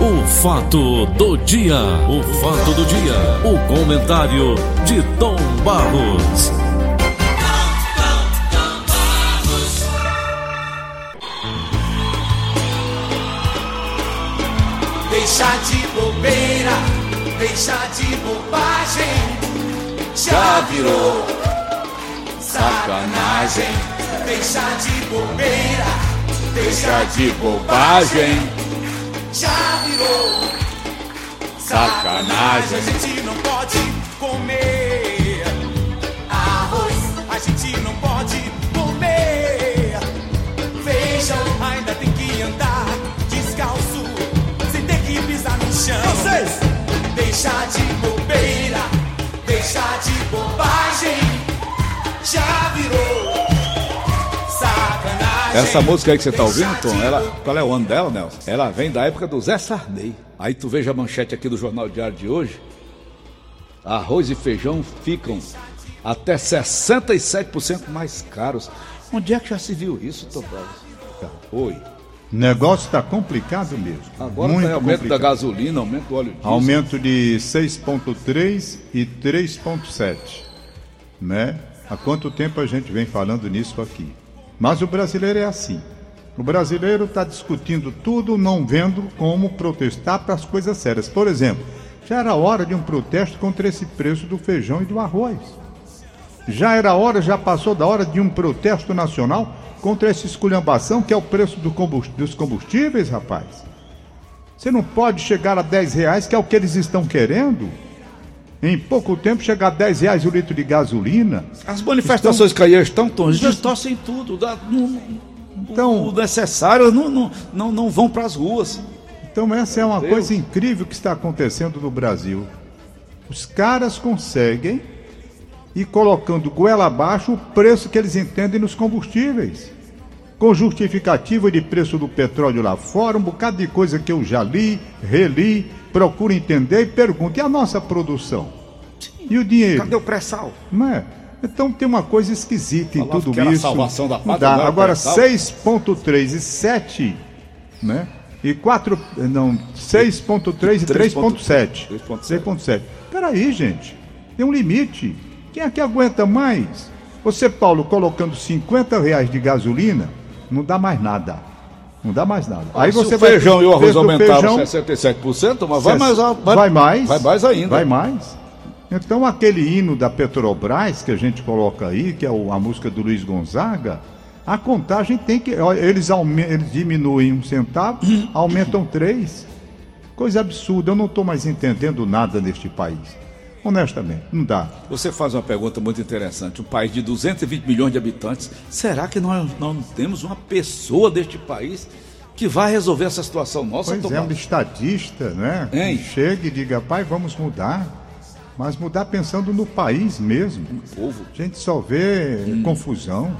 O fato do dia, o fato do dia, o comentário de Tom Barros. Deixa de bobeira, deixa de bobagem, já virou sacanagem. Deixa de bobeira, deixa de bobagem, já virou sacanagem. A gente não pode comer arroz, a gente não pode comer feijão, ainda tem que andar descalço, sem ter que pisar no chão. Vocês! Deixa de bobeira, deixa de bobagem, já virou. Essa música aí que você tá ouvindo, Tom, ela, qual é o ano dela, Nelson? Ela vem da época do Zé Sarney. Aí tu veja a manchete aqui do Jornal Diário de hoje. Arroz e feijão ficam até 67% mais caros. Onde é que já se viu isso, Tom Barros? Oi. O negócio está complicado mesmo. Agora Muito tem aumento complicado. da gasolina, aumento do óleo diesel. Aumento de 6,3 e 3,7. Né? Há quanto tempo a gente vem falando nisso aqui? Mas o brasileiro é assim. O brasileiro está discutindo tudo, não vendo como protestar para as coisas sérias. Por exemplo, já era hora de um protesto contra esse preço do feijão e do arroz. Já era hora, já passou da hora de um protesto nacional contra essa esculhambação que é o preço do combust- dos combustíveis, rapaz. Você não pode chegar a 10 reais, que é o que eles estão querendo. Em pouco tempo chegar a 10 reais o litro de gasolina. As manifestações que aí estão, Tom, eles distorcem tudo. Dá, não, Então- o necessário não, não, não, não vão para as ruas. Então essa é uma Deus. coisa incrível que está acontecendo no Brasil. Os caras conseguem ir colocando goela abaixo o preço que eles entendem nos combustíveis. Com justificativa de preço do petróleo lá fora, um bocado de coisa que eu já li, reli, procuro entender e pergunto, e a nossa produção? E o dinheiro? Cadê o pré-sal? Não é? Então tem uma coisa esquisita em Falava tudo que era a isso. salvação da pátria, não Agora pré-sal. 6.3 e 7, né? E 4, não, 6.3 e 3.7. 3.7. 3.7. Peraí, gente. Tem um limite. Quem é que aguenta mais? Você, Paulo, colocando 50 reais de gasolina, não dá mais nada. Não dá mais nada. Aí você o vai feijão e o arroz aumentaram feijão, 67%, mas vai mais, alto, vai, mais. Vai mais ainda. Vai mais. Então aquele hino da Petrobras que a gente coloca aí, que é a música do Luiz Gonzaga, a contagem tem que. Eles, eles diminuem um centavo, aumentam três. Coisa absurda. Eu não estou mais entendendo nada neste país. Honestamente, não dá. Você faz uma pergunta muito interessante. Um país de 220 milhões de habitantes, será que nós não temos uma pessoa deste país que vai resolver essa situação nossa, Pois é, um estadista, né? Hein? Que chega e diga, pai, vamos mudar. Mas mudar pensando no país mesmo. povo. A gente só vê confusão.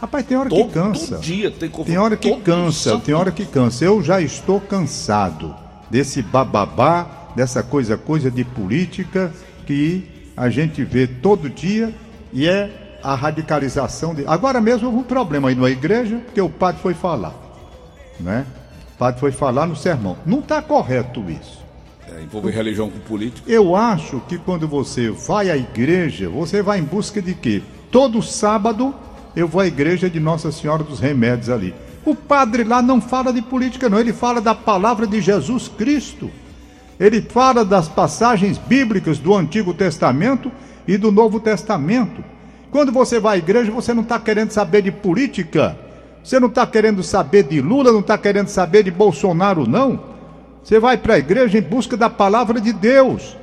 Rapaz, tem hora Todo, que cansa. dia tem confusão. Tem hora que Todo cansa, santo tem hora que cansa. Eu já estou cansado desse bababá, dessa coisa, coisa de política que a gente vê todo dia e é a radicalização de. Agora mesmo houve um problema aí na igreja, porque o padre foi falar, né? O padre foi falar no sermão. Não está correto isso. É, envolver religião com política. Eu acho que quando você vai à igreja, você vai em busca de quê? Todo sábado eu vou à igreja de Nossa Senhora dos Remédios ali. O padre lá não fala de política, não, ele fala da palavra de Jesus Cristo. Ele fala das passagens bíblicas do Antigo Testamento e do Novo Testamento. Quando você vai à igreja, você não está querendo saber de política. Você não está querendo saber de Lula, não está querendo saber de Bolsonaro, não. Você vai para a igreja em busca da palavra de Deus,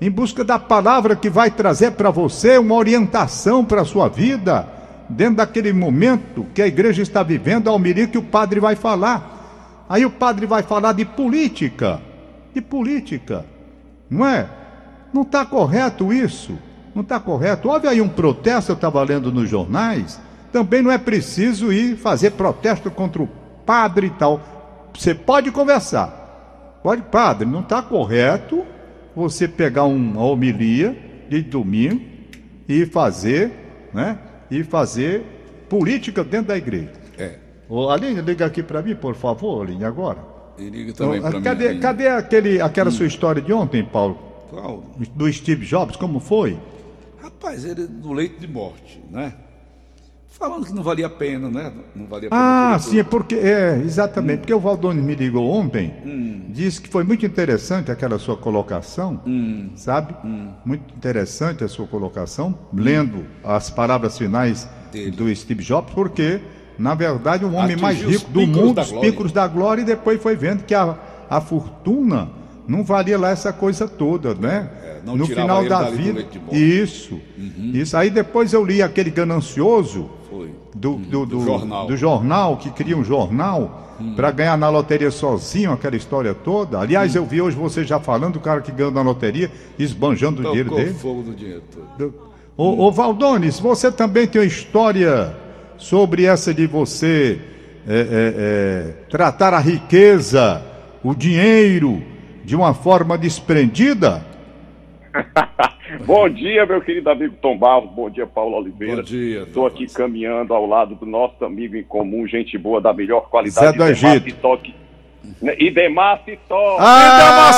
em busca da palavra que vai trazer para você uma orientação para a sua vida, dentro daquele momento que a igreja está vivendo, a homilia que o padre vai falar. Aí o padre vai falar de política, de política, não é? Não está correto isso, não está correto. Houve aí um protesto, eu estava lendo nos jornais, também não é preciso ir fazer protesto contra o padre e tal. Você pode conversar, Pode, padre, não está correto você pegar uma homilia de domingo e fazer, né? E fazer política dentro da igreja. É. Ô, Aline, liga aqui para mim, por favor, Aline, agora. E liga também Ah, pra cadê mim. cadê aquele, aquela sua história de ontem, Paulo? Qual? Do Steve Jobs, como foi? Rapaz, ele no leito de morte, né? Falando que não valia a pena, né? Não valia. Ah, sim, é porque é, exatamente, porque o Valdone me ligou ontem, Hum. disse que foi muito interessante aquela sua colocação, Hum. sabe? Muito interessante a sua colocação, lendo as palavras finais Dele. do Steve Jobs, porque na verdade o homem Atingiu mais rico do mundo, os picos da glória, e depois foi vendo que a, a fortuna não valia lá essa coisa toda, né? É, não no final da vida. morte. Uhum. Isso. Isso. Aí depois eu li aquele ganancioso do, do, do, do jornal. do jornal, que cria um jornal para ganhar na loteria sozinho, aquela história toda. Aliás, eu vi hoje você já falando do cara que ganhou na loteria, esbanjando o dinheiro Tocou dele. fogo do dinheiro todo. Do- Ô, ô Valdones, você também tem uma história sobre essa de você é, é, é, tratar a riqueza, o dinheiro, de uma forma desprendida? Bom dia, meu querido amigo Tom Barros. Bom dia, Paulo Oliveira. Bom dia, Estou aqui caminhando ao lado do nosso amigo em comum, gente boa, da melhor qualidade. Zé do Egito. Citoque. Né, Idemar Citoque. Ah!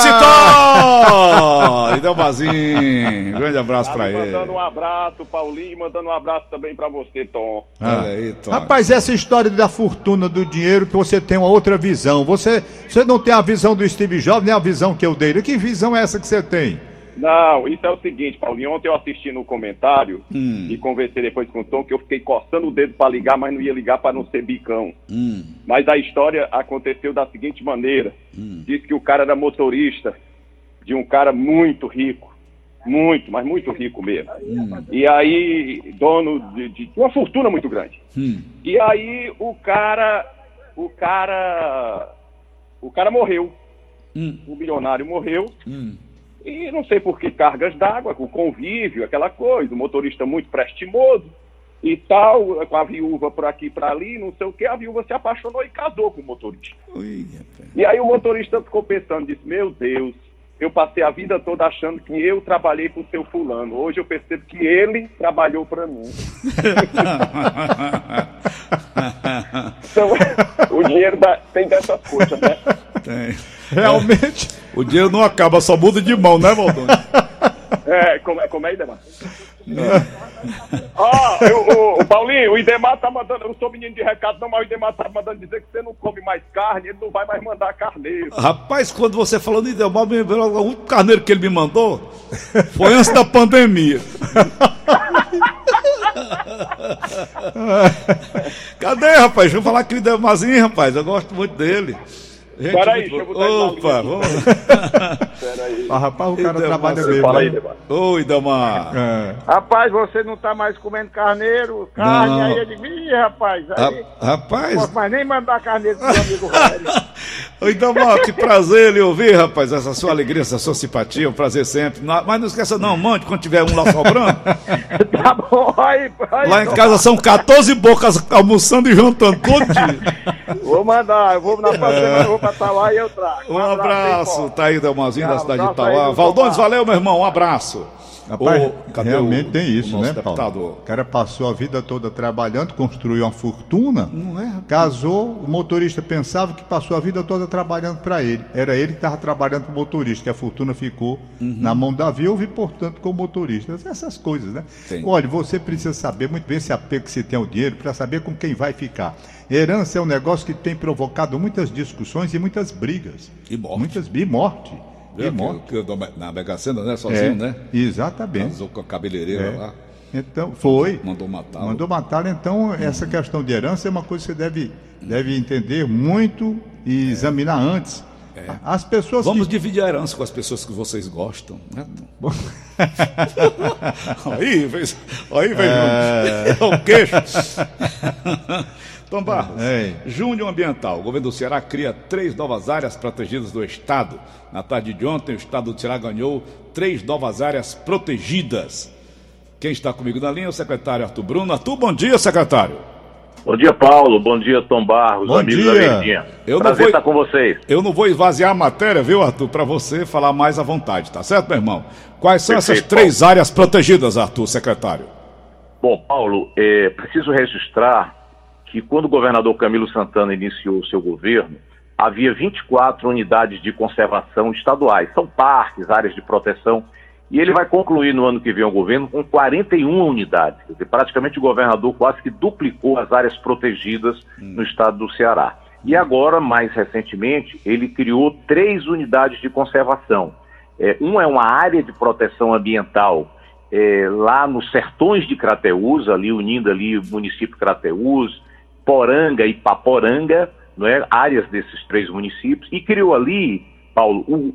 E Idelmazinho! Grande abraço Tá pra ele. mandando um abraço, Paulinho, mandando um abraço também pra você, Tom. Olha aí, Tom. Rapaz, essa história da fortuna do dinheiro que você tem uma outra visão. Você, você não tem a visão do Steve Jobs, nem a visão que eu dei. Que visão é essa que você tem? Não, isso é o seguinte, Paulinho. Ontem eu assisti no comentário Hum. e conversei depois com o Tom que eu fiquei coçando o dedo pra ligar, mas não ia ligar pra não ser bicão. Hum. Mas a história aconteceu da seguinte maneira: diz que o cara era motorista de um cara muito rico, muito, mas muito rico mesmo. E aí, dono de, de uma fortuna muito grande. Hum. E aí o cara, o cara, o cara morreu. Hum. O milionário morreu. E não sei por que cargas d'água, o convívio, aquela coisa, o motorista muito prestimoso e tal, com a viúva por aqui por ali, não sei o que, a viúva se apaixonou e casou com o motorista. Ui. E aí o motorista ficou pensando, disse, meu Deus, eu passei a vida toda achando que eu trabalhei com o seu fulano. Hoje eu percebo que ele trabalhou para mim. Então, o dinheiro dá- tem dessas coisas, né? Tem. Realmente. O dinheiro não acaba, só muda de mão, né, Valdone? É, como é, como é Idemar? Ah, eu- o, o Paulinho, o Idemar tá mandando, eu não sou menino de recado não, mas o Idemar tá mandando dizer que você não come mais carne, ele não vai mais mandar carneiro. Rapaz, quando você falou de Delmar, me lembrou o último carneiro que ele me mandou foi antes da pandemia. Cadê, rapaz? Deixa eu falar aquele Delmazinho, rapaz. Eu gosto muito dele. Gente Peraí, deixa eu botar Opa, vamos. Peraí. Ah, rapaz, o cara Então, trabalha mesmo. Fala aí, né? Oi, Delmar. É. Rapaz, você não tá mais comendo carneiro, carne, Não. aí ele, ih, rapaz, aí Ra- Rapaz, posso mais nem mandar carneiro pro meu amigo Rogério. Oi, Delmar, que prazer lhe ouvir, rapaz. Essa sua alegria, essa sua simpatia, um prazer sempre. Na- Mas não esqueça, não, mande quando tiver um lá sobrando. tá bom, aí, aí Lá em casa são 14 bocas almoçando e jantando todo dia. vou mandar, eu vou na próxima semana, eu vou pra Tauá e eu trago. Um abraço, bem tá aí, Delmazinho, da Um cidade de abraço Valdones, Tomar. valeu, meu irmão, um abraço. Rapaz, Ô, realmente o- tem isso, né, Paulo? deputado? O cara passou a vida toda trabalhando, construiu uma fortuna, Não é, rapaz? casou, o motorista pensava que passou a vida toda trabalhando para ele. Era ele que estava trabalhando para o motorista, que a fortuna ficou Uhum. na mão da viúva e, portanto, com o motorista. Essas coisas, né? Tem. Olha, você precisa saber muito bem esse apego que você tem ao dinheiro para saber com quem vai ficar. Herança é um negócio que tem provocado muitas discussões e muitas brigas. E morte. Muitas e morte. E que- que Na Mega Sena, né? É, Sozinho, né? Exatamente. Casou com a cabeleireira É. lá. Então, foi. Mandou matar. Mandou matar, então essa questão de herança é uma coisa que você deve, deve entender muito e examinar antes. As pessoas É. Vamos que... dividir a herança com as pessoas que vocês gostam, né? aí, fez. Aí, veio. É... o queixo. Tom Barros, É. Júnior Ambiental. O governo do Ceará cria três novas áreas protegidas do Estado. Na tarde de ontem, o Estado do Ceará ganhou três novas áreas protegidas. Quem está comigo na linha é o secretário Arthur Bruno. Arthur, bom dia, secretário. Bom dia, Paulo. Bom dia, Tom Barros, Bom amigos dia. da Verdinha. Eu Prazer vou- estar com vocês. Eu não vou esvaziar a matéria, viu, Arthur, para você falar mais à vontade, tá certo, meu irmão? Quais são essas Perfeito, três áreas protegidas, Arthur, secretário? Bom, Paulo, é preciso registrar que quando o governador Camilo Santana iniciou o seu governo, havia 24 unidades de conservação estaduais. São parques, áreas de proteção. E ele vai concluir no ano que vem o governo com 41 unidades. Quer dizer, praticamente o governador quase que duplicou as áreas protegidas no estado do Ceará. E agora, mais recentemente, ele criou três unidades de conservação. É, uma é uma área de proteção ambiental é, lá nos sertões de Crateús, ali unindo ali o município Crateús, Poranga e Paporanga, não é? áreas desses três municípios, e criou ali, Paulo, o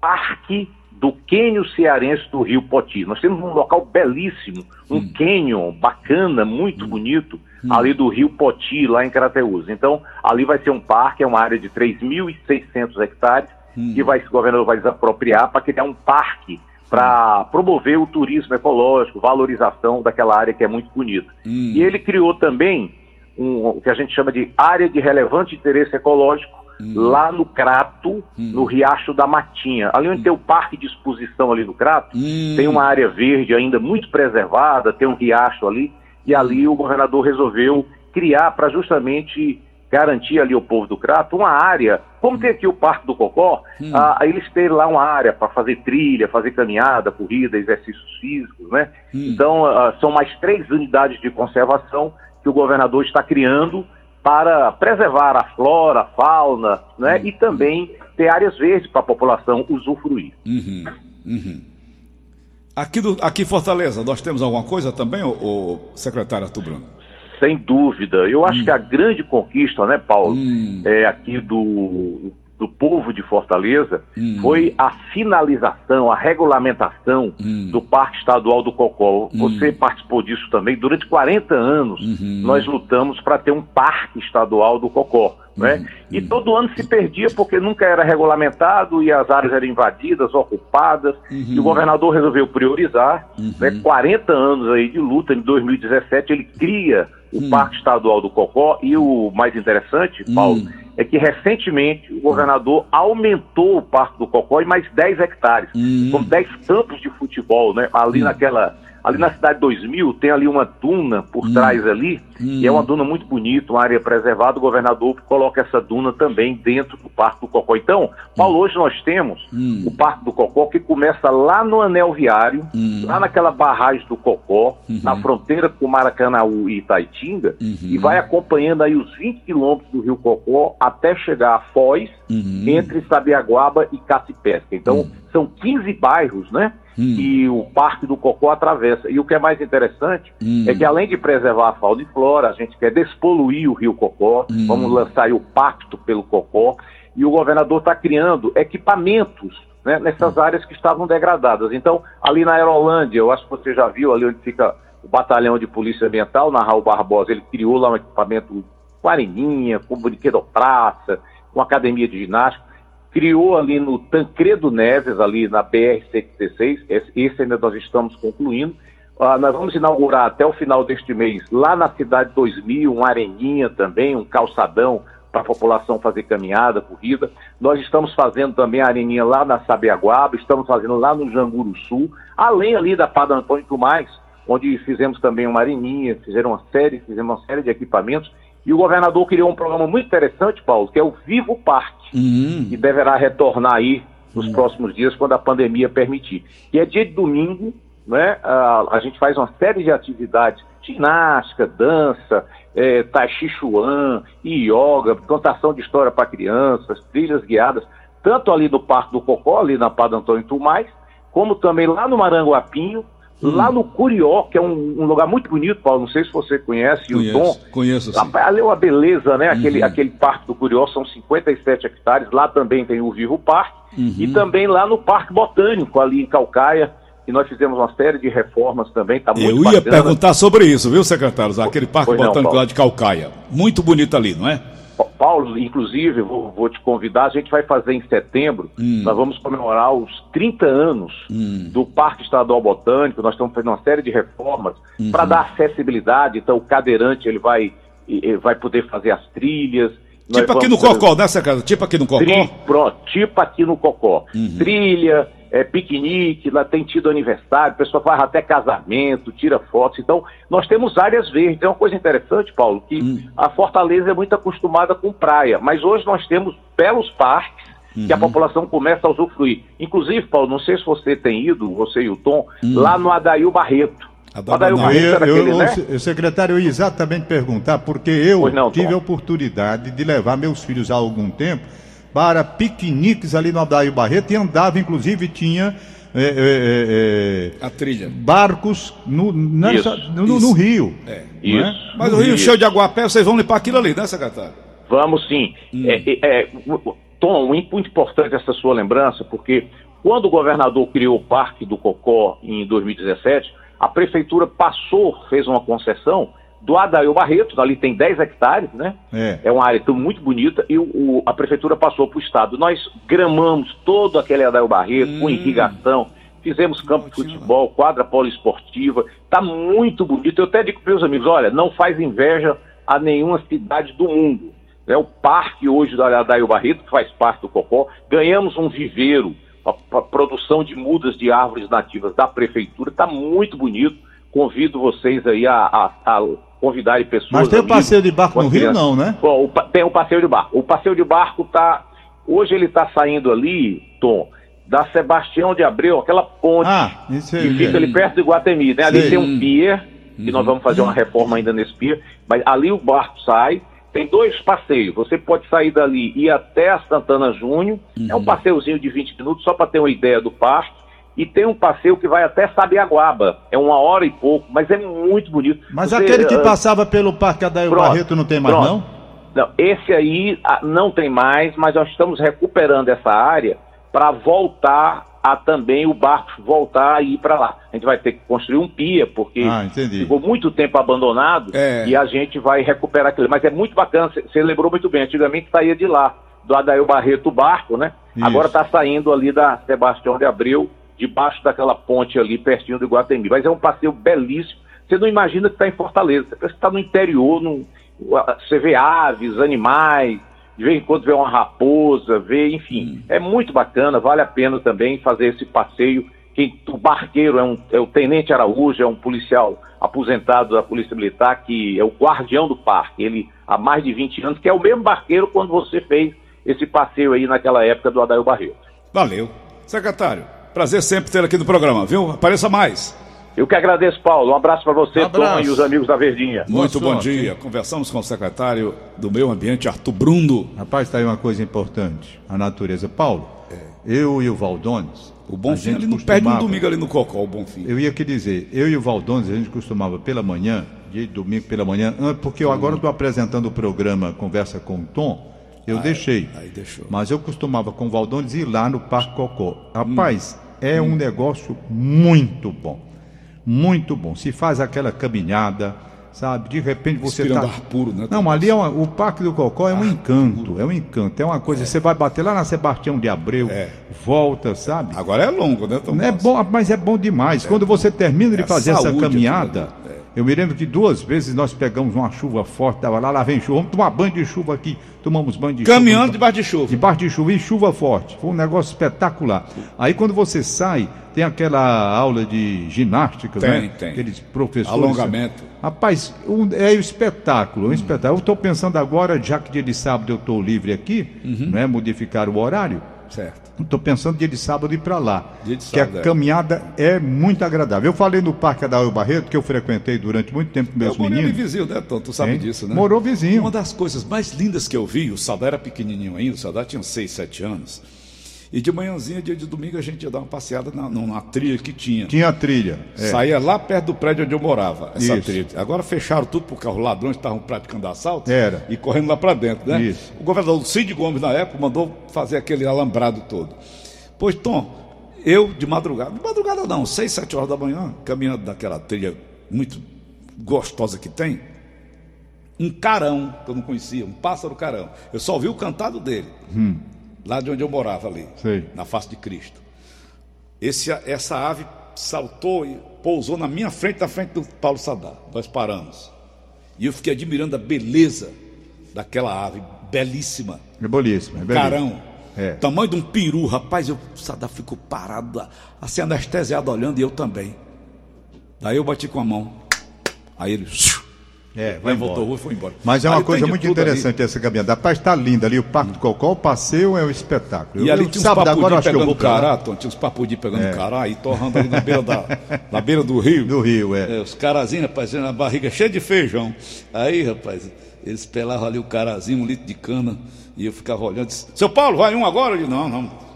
Parque do Quênio Cearense do Rio Poti. Nós temos um local belíssimo, um hum. canyon bacana, muito hum. bonito, hum. ali do Rio Poti, lá em Crateús. Então, ali vai ser um parque, é uma área de 3.600 hectares, hum. que vai, o governador vai desapropriar para criar um parque para promover o turismo ecológico, valorização daquela área que é muito bonita. Hum. E ele criou também um, o que a gente chama de área de relevante interesse ecológico, hum. lá no Crato, hum. no Riacho da Matinha. Ali onde tem o parque de exposição ali no Crato, hum. tem uma área verde ainda muito preservada, tem um riacho ali, e ali o governador resolveu criar para justamente garantir ali ao povo do Crato uma área, como tem aqui o Parque do Cocó, hum. ah, eles têm lá uma área para fazer trilha, fazer caminhada, corrida, exercícios físicos, né? Hum. Então, ah, são mais três unidades de conservação que o governador está criando para preservar a flora, a fauna, né? Hum. E também ter áreas verdes para a população usufruir. Uhum. Uhum. Aqui, do, aqui em Fortaleza, nós temos alguma coisa também, o, o secretário Arthur Bruno? Sem dúvida. Eu acho hum. que a grande conquista, né, Paulo, hum. é, aqui do, do povo de Fortaleza hum. foi a finalização, a regulamentação hum. do Parque Estadual do Cocó. Hum. Você participou disso também. Durante 40 anos, uhum. nós lutamos para ter um Parque Estadual do Cocó. Né? Uhum. E todo ano se perdia porque nunca era regulamentado e as áreas eram invadidas, ocupadas, e o uhum. governador resolveu priorizar. Né? 40 anos aí de luta, em 2017 ele cria o. Parque Estadual do Cocó e o mais interessante, Paulo. É que recentemente o governador aumentou o Parque do Cocó em mais 10 hectares, hum. com 10 campos de futebol, né? Ali hum. naquela Ali na cidade 2000 tem ali uma duna por hum. trás ali, hum. e é uma duna muito bonita, uma área preservada. O governador coloca essa duna também dentro do Parque do Cocó. Então, Paulo, hum. hoje nós temos hum. o Parque do Cocó que começa lá no anel viário, hum. lá naquela barragem do Cocó, uhum. na fronteira com Maracanaú e Itaitinga, uhum. e vai acompanhando aí os 20 quilômetros do Rio Cocó até chegar a Foz, uhum. entre Sabiaguaba e Cacipesca. Então, são 15 bairros, né? Hum. que o Parque do Cocó atravessa. E o que é mais interessante hum. é que além de preservar a fauna e flora, a gente quer despoluir o rio Cocó, hum. vamos lançar o Pacto pelo Cocó, e o governador está criando equipamentos né, nessas hum. áreas que estavam degradadas. Então, ali na Aerolândia, eu acho que você já viu ali onde fica o batalhão de polícia ambiental, na Raul Barbosa, ele criou lá um equipamento com areninha, com brinquedo praça, com academia de ginástica criou ali no Tancredo Neves, ali na BR-116, esse ainda nós estamos concluindo. Uh, nós vamos inaugurar até o final deste mês, lá na Cidade 2000, uma areninha também, um calçadão para a população fazer caminhada, corrida. Nós estamos fazendo também a areninha lá na Sabiaguaba, estamos fazendo lá no Janguru Sul, além ali da Padre Antônio Tomás, onde fizemos também uma areninha, fizeram uma série, fizemos uma série de equipamentos e o governador criou um programa muito interessante, Paulo, que é o Vivo Parque, uhum. que deverá retornar aí nos uhum. próximos dias, quando a pandemia permitir. E é dia de domingo, né? A, a gente faz uma série de atividades, ginástica, dança, é, tai chi chuan, yoga, contação de história para crianças, trilhas guiadas, tanto ali no Parque do Cocó, ali na Padre Antônio Tomás, como também lá no Maranguapinho, Hum. Lá no Curió, que é um, um, lugar muito bonito, Paulo, não sei se você conhece, conheço, o Dom. Conheço, sim. Ali é uma beleza, né? Aquele, uhum. aquele parque do Curió são 57 hectares, lá também tem o Vivo Parque, uhum. e também lá no Parque Botânico, ali em Calcaia, que nós fizemos uma série de reformas também, tá muito Eu ia bacana. perguntar sobre isso, viu, secretário? Aquele Parque pois Botânico não, lá de Calcaia. Muito bonito ali, não é? Paulo, inclusive, vou, vou, te convidar, a gente vai fazer em setembro, hum. nós vamos comemorar os 30 anos hum. do Parque Estadual Botânico, nós estamos fazendo uma série de reformas uhum. para dar acessibilidade, então o cadeirante ele vai, ele vai poder fazer as trilhas. Tipo aqui no. Cocó, né, secretário? Tipo aqui no Cocó? Tri... Pronto, tipo aqui no Cocó. Uhum. Trilha, é, piquenique, lá tem tido aniversário, a pessoa faz até casamento, tira fotos. Então, nós temos áreas verdes. É uma coisa interessante, Paulo, que Hum. a Fortaleza é muito acostumada com praia, mas hoje nós temos belos parques que a Uhum. população começa a usufruir. Inclusive, Paulo, não sei se você tem ido, você e o Tom, Hum. lá no Adail Barreto. Adail Barreto Eu, era eu, aquele, eu, né? se- secretário, eu ia exatamente perguntar, porque eu não, tive Tom. a oportunidade de levar meus filhos há algum tempo para piqueniques ali no Adair Barreto e andava, inclusive, tinha é, é, é, é, A trilha. barcos no, nessa- Isso, no, no isso. rio. É. não é? Isso. Mas o rio Isso. cheio de aguapé, vocês vão limpar aquilo ali, né, secretário? Vamos sim. É, é, é, o- Tom, muito importante essa sua lembrança, porque quando o governador criou o Parque do Cocó em 2017, a prefeitura passou, fez uma concessão do Adail Barreto, ali tem 10 hectares, né? É. uma área muito bonita e o- o- a prefeitura passou para o estado. Nós gramamos todo aquele Adail Barreto com irrigação, fizemos campo de futebol, quadra poliesportiva, está muito bonito. Eu até digo para meus amigos, olha, não faz inveja a nenhuma cidade do mundo. É o parque hoje da Adail Barreto, que faz parte do Cocó. Ganhamos um viveiro para produção de mudas de árvores nativas da prefeitura. Está muito bonito. Convido vocês aí a, a- a convidarem pessoas. Mas tem o passeio de barco no rio, não, né? Bom, o tem o passeio de barco. O passeio de barco tá. Hoje ele está saindo ali, Tom, da Sebastião de Abreu, aquela ponte Ah, isso aí. que fica ali perto do Iguatemi, né? Ali Sei. tem um pier, que nós vamos fazer uma reforma ainda nesse pier, mas ali o barco sai. Tem dois passeios. Você pode sair dali e ir até a Santana Júnior. É um passeiozinho de 20 minutos, só para ter uma ideia do parque. E tem um passeio que vai até Sabiaguaba. É uma hora e pouco, mas é muito bonito. Mas Você, aquele que ah, passava pelo Parque Adair Pronto, Barreto não tem mais, pronto. não? Não, esse aí ah, não tem mais, mas nós estamos recuperando essa área para voltar a também o barco voltar a ir para lá. A gente vai ter que construir um pia, porque Ah, ficou muito tempo abandonado É. e a gente vai recuperar aquilo. Mas é muito bacana, você lembrou muito bem, antigamente saía de lá, do Adail Barreto o barco, né? Isso. Agora está saindo ali da Sebastião de Abreu, debaixo daquela ponte ali, pertinho do Iguatemi. Mas é um passeio belíssimo. Você não imagina que está em Fortaleza, você pensa que está no interior, num- você vê aves, animais, de vez em quando vê uma raposa, vê, enfim. É muito bacana, vale a pena também fazer esse passeio. Quem, o barqueiro é, um, é o Tenente Araújo, é um policial aposentado da Polícia Militar, que é o guardião do parque. Ele há mais de 20 anos, que é o mesmo barqueiro quando você fez esse passeio aí naquela época do Adail Barreto. Valeu. Secretário, prazer sempre ter aqui no programa, viu? Apareça mais. Eu que agradeço, Paulo. Um abraço para você, Abraço. Tom, e os amigos da Verdinha. Muito bom sorte. dia. Conversamos com o secretário do Meio Ambiente, Arthur Brundo. Rapaz, está aí uma coisa importante. A natureza. Paulo, eu e o Valdones. O Bonfim, ele não perde um domingo ali no Cocó, o Bonfim. Eu ia que dizer, eu e o Valdones, a gente costumava pela manhã, dia de domingo pela manhã, porque eu agora estou apresentando o programa Conversa com o Tom, eu deixei. aí. Mas eu costumava com o Valdones ir lá no Parque Cocó. Rapaz, é um negócio muito bom. Muito bom. Se faz aquela caminhada, sabe? De repente você Respirando tá... ar puro, né? Não, ali é uma- o Parque do Cocó é um encanto, é um encanto, é uma coisa. Você vai bater lá na Sebastião de Abreu, É. volta, sabe? Agora é longo, né, Tom? É bom, mas é bom demais. Quando você termina de É fazer essa saúde caminhada, ali. Eu me lembro que duas vezes nós pegamos uma chuva forte, tava lá, lá vem chuva, vamos tomar banho de chuva aqui, tomamos banho de Caminhando chuva. debaixo de chuva. Debaixo de chuva e chuva forte. Foi um negócio espetacular. Aí quando você sai, tem aquela aula de ginástica, Tem, né? tem. Aqueles professores. Alongamento. Rapaz, um- é um espetáculo, um espetáculo. Eu estou pensando agora, já que dia de sábado eu estou livre aqui, Uhum. né? Modificar o horário. Certo. Estou pensando dia de sábado ir para lá. Dia de que a sábado, é. caminhada é muito agradável. Eu falei no Parque Adair Barreto, que eu frequentei durante muito tempo com meus eu morei ali meninos. vizinho, né, Tom? Tu sabe Hein? disso, né? Morou vizinho. Uma das coisas mais lindas que eu vi, o Sadar era pequenininho ainda, o Sadar tinha 6, 7 anos. E de manhãzinha, dia de domingo, a gente ia dar uma passeada na, numa trilha que tinha. Tinha trilha. é. Saía lá perto do prédio onde eu morava, essa Isso. trilha. Agora fecharam tudo porque os ladrões estavam praticando assalto Era. e correndo lá para dentro, né? Isso. O governador Cid Gomes, na época, mandou fazer aquele alambrado todo. Pois, Tom, eu de madrugada, de madrugada não, 6, 7 horas da manhã, caminhando daquela trilha muito gostosa que tem, um carão, que eu não conhecia, um pássaro carão. Eu só ouvi o cantado dele, lá de onde eu morava ali, Sei. na face de Cristo. Esse, essa ave saltou e pousou na minha frente, na frente do Paulo Sadar. Nós paramos. E eu fiquei admirando a beleza daquela ave, belíssima. É belíssimo. É belíssimo. Carão. É. Tamanho de um peru, rapaz, eu Sadá ficou parado, assim anestesiado olhando e eu também. Daí eu bati com a mão. Aí ele. É, vai voltou e foi embora. Mas é uma Aí coisa muito interessante ali. essa caminhada. Rapaz, está linda ali. O Parque do Cocó, o passeio é um espetáculo. E eu, ali tinha uns papudi agora, pegando cará, Tom, tinha uns papudi pegando é. cará e torrando ali na beira, da, na beira do rio. Do rio, é. é os carazinhos, rapaz, na barriga cheia de feijão. Aí, rapaz, eles pelavam ali o carazinho, um litro de cana, e eu ficava olhando. Disse, Seu Paulo, vai um agora? Eu disse, não, não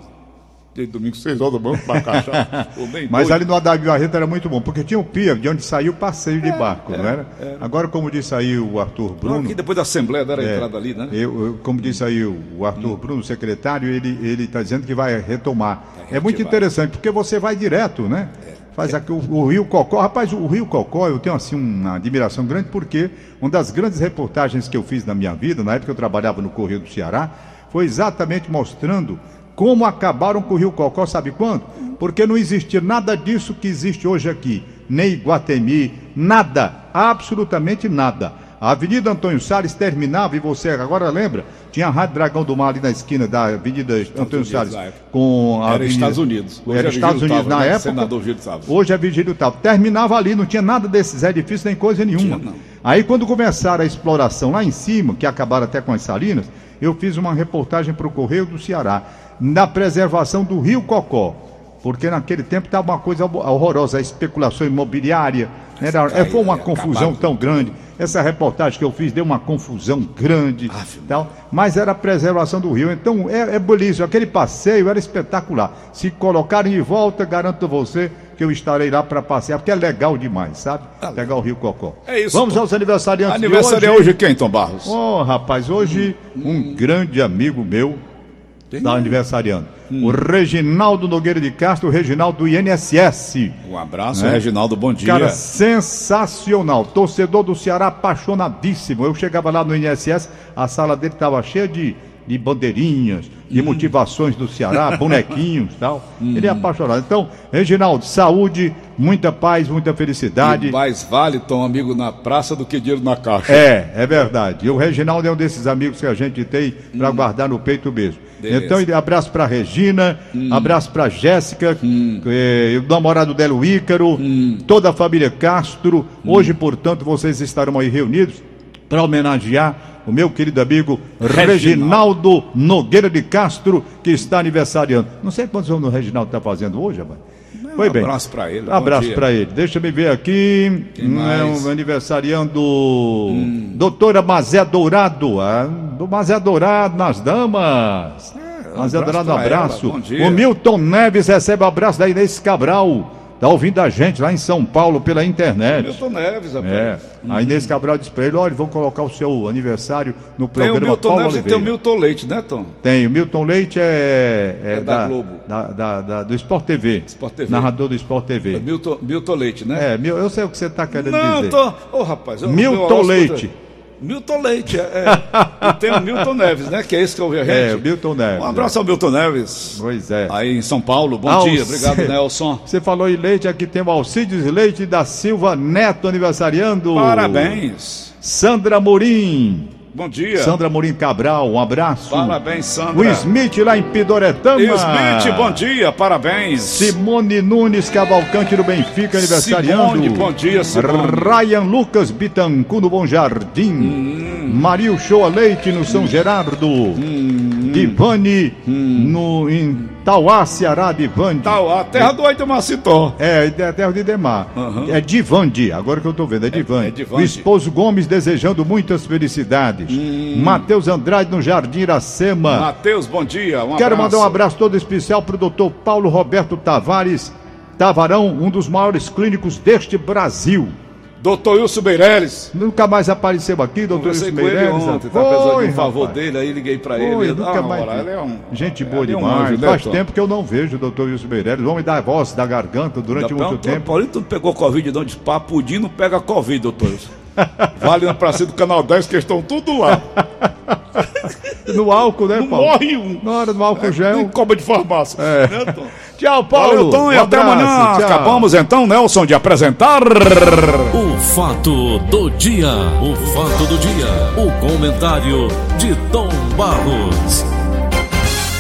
desde domingo, seis horas da manhã, para cachaça. Mas ali no Adágio Barreto era muito bom, porque tinha o pia de onde saiu o passeio de é, barco, é, não era? era? Agora, como disse aí o Arthur Bruno. Não, aqui depois da Assembleia, era a é, entrada ali, né? Eu, eu, como disse aí o Arthur hum. Bruno, secretário, ele está dizendo que vai retomar. É muito interessante, porque você vai direto, né? É. Faz aqui o, o, Rio Cocó. Rapaz, o Rio Cocó, eu tenho assim uma admiração grande, porque uma das grandes reportagens que eu fiz na minha vida, na época que eu trabalhava no Correio do Ceará, foi exatamente mostrando como acabaram com o Rio Cocó, sabe quando? Porque não existia nada disso que existe hoje aqui. Nem Iguatemi, nada, absolutamente nada. A Avenida Antônio Salles terminava, e você agora lembra, tinha a Rádio Dragão do Mar ali na esquina da Avenida Estados Antônio Salles. Com a Era Avenida... Estados Unidos. Hoje Era é Estados Unidos na né? época. Senador Hoje é Vigílio Tava. Terminava ali, não tinha nada desses edifícios nem coisa nenhuma. Tinha, Aí quando começaram a exploração lá em cima, que acabaram até com as salinas, eu fiz uma reportagem para o Correio do Ceará na preservação do Rio Cocó. Porque naquele tempo estava uma coisa horrorosa, a especulação imobiliária. Era, é, foi uma confusão acabado. tão grande. Essa reportagem que eu fiz deu uma confusão grande. tal, mas era a preservação do rio. Então é, é belíssimo. Aquele passeio era espetacular. Se colocarem de volta, garanto a você que eu estarei lá para passear, porque é legal demais, sabe? Tá Pegar o Rio Cocó. É isso. Vamos Tom. aos aniversariantes Aniversário de hoje. hoje quem, Tom Barros? Oh, rapaz, hoje hum, um hum. grande amigo meu, Está aniversariando. Hum. O Reginaldo Nogueira de Castro, o Reginaldo do INSS. Um abraço, né? Reginaldo, bom dia. Cara, sensacional. Torcedor do Ceará apaixonadíssimo. Eu chegava lá no INSS, a sala dele estava cheia de de bandeirinhas, de hum. motivações do Ceará, bonequinhos e tal. Hum. Ele é apaixonado. Então, Reginaldo, saúde, muita paz, muita felicidade. E mais vale ter um amigo na praça do que dinheiro na caixa. É, é verdade. E o Reginaldo é um desses amigos que a gente tem para hum. guardar no peito mesmo. Beleza. Então, abraço para Regina, hum. abraço para Jéssica, eh, o namorado dela, o Ícaro, hum. toda a família Castro. Hoje, portanto, vocês estarão aí reunidos para homenagear o meu querido amigo Reginaldo, Nogueira de Castro, que está aniversariando. Não sei quantos anos o Reginaldo está fazendo hoje, rapaz. Foi bem. Abraço para ele. Abraço para ele. Deixa eu ver aqui. É um aniversariando. Hum. Doutora Mazé Dourado. Ah, do Mazé Dourado nas damas. É, Mazé Dourado, um abraço. O Milton Neves recebe o um abraço da Inês Cabral. Tá ouvindo a gente lá em São Paulo pela internet. Milton Neves, rapaz. É. Hum. A Inês Cabral disse para ele: olha, vão colocar o seu aniversário no programa tem o Milton Paulo Neves Oliveira. e tem o Milton Leite, né, Tom? Tem. O Milton Leite é. É, é da, da, Globo. Da, da, da, do Sport TV. Sport TV. Narrador do Sport TV. É Milton, Milton Leite, né? É, eu sei o que você está querendo Não, dizer. Não, tô. Ô, oh, rapaz. Milton Leite. Milton Leite, é, é. e tem o Milton Neves, né? Que é esse que eu vi a gente. É, o Milton Neves. Um abraço é. ao Milton Neves. Pois é. Aí em São Paulo, bom Alci... dia, obrigado, Nelson. Você falou em leite, aqui tem o Alcides Leite da Silva Neto aniversariando. Parabéns. Sandra Morim. Bom dia. Sandra Morim Cabral, um abraço. Parabéns, Sandra. O Smith lá em Pidoretama. Smith, bom dia, parabéns. Simone Nunes Cavalcante do Benfica, aniversariando. Simone, bom dia, Simone. Ryan Lucas Bitancu no Bom Jardim. Hum. Mario Shoa Leite no São Gerardo. Hum. Divani hum. no, em Tauá, Ceará, Divandi. Tauá, terra do Aidemar Citó. É, é terra de Demar. Uhum. É Divandi, agora que eu tô vendo, é Divandi. É, é Divandi. O esposo Gomes desejando muitas felicidades. Hum. Matheus Andrade no Jardim Iracema. Matheus, bom dia. Um Quero abraço. mandar um abraço todo especial pro doutor Paulo Roberto Tavares Tavarão, um dos maiores clínicos deste Brasil. Doutor Wilson Meirelles. Nunca mais apareceu aqui, doutor Wilson Meirelles. Ontem, tá Foi, um favor dele, aí liguei pra Foi, ele. Nunca ah, mais ele é um, Gente boa é demais. Um anjo, Faz né, tempo que eu não vejo o doutor Wilson Meirelles. Vamos dar voz da garganta durante muito pronto, tempo. Paulinho, tu pegou Covid, não de papudim, não pega Covid, doutor Wilson. vale na praça do Canal 10 que estão tudo lá. no álcool, né, Paulo? morre um. Na hora do álcool é, gel. Nem cobra de farmácia. É. Né, Tom? Tchau, Paulo. Valeu, Tom, e um até abraço, amanhã. Tchau. Acabamos então, Nelson, de apresentar. O fato do dia. O fato do dia. O comentário de Tom Barros.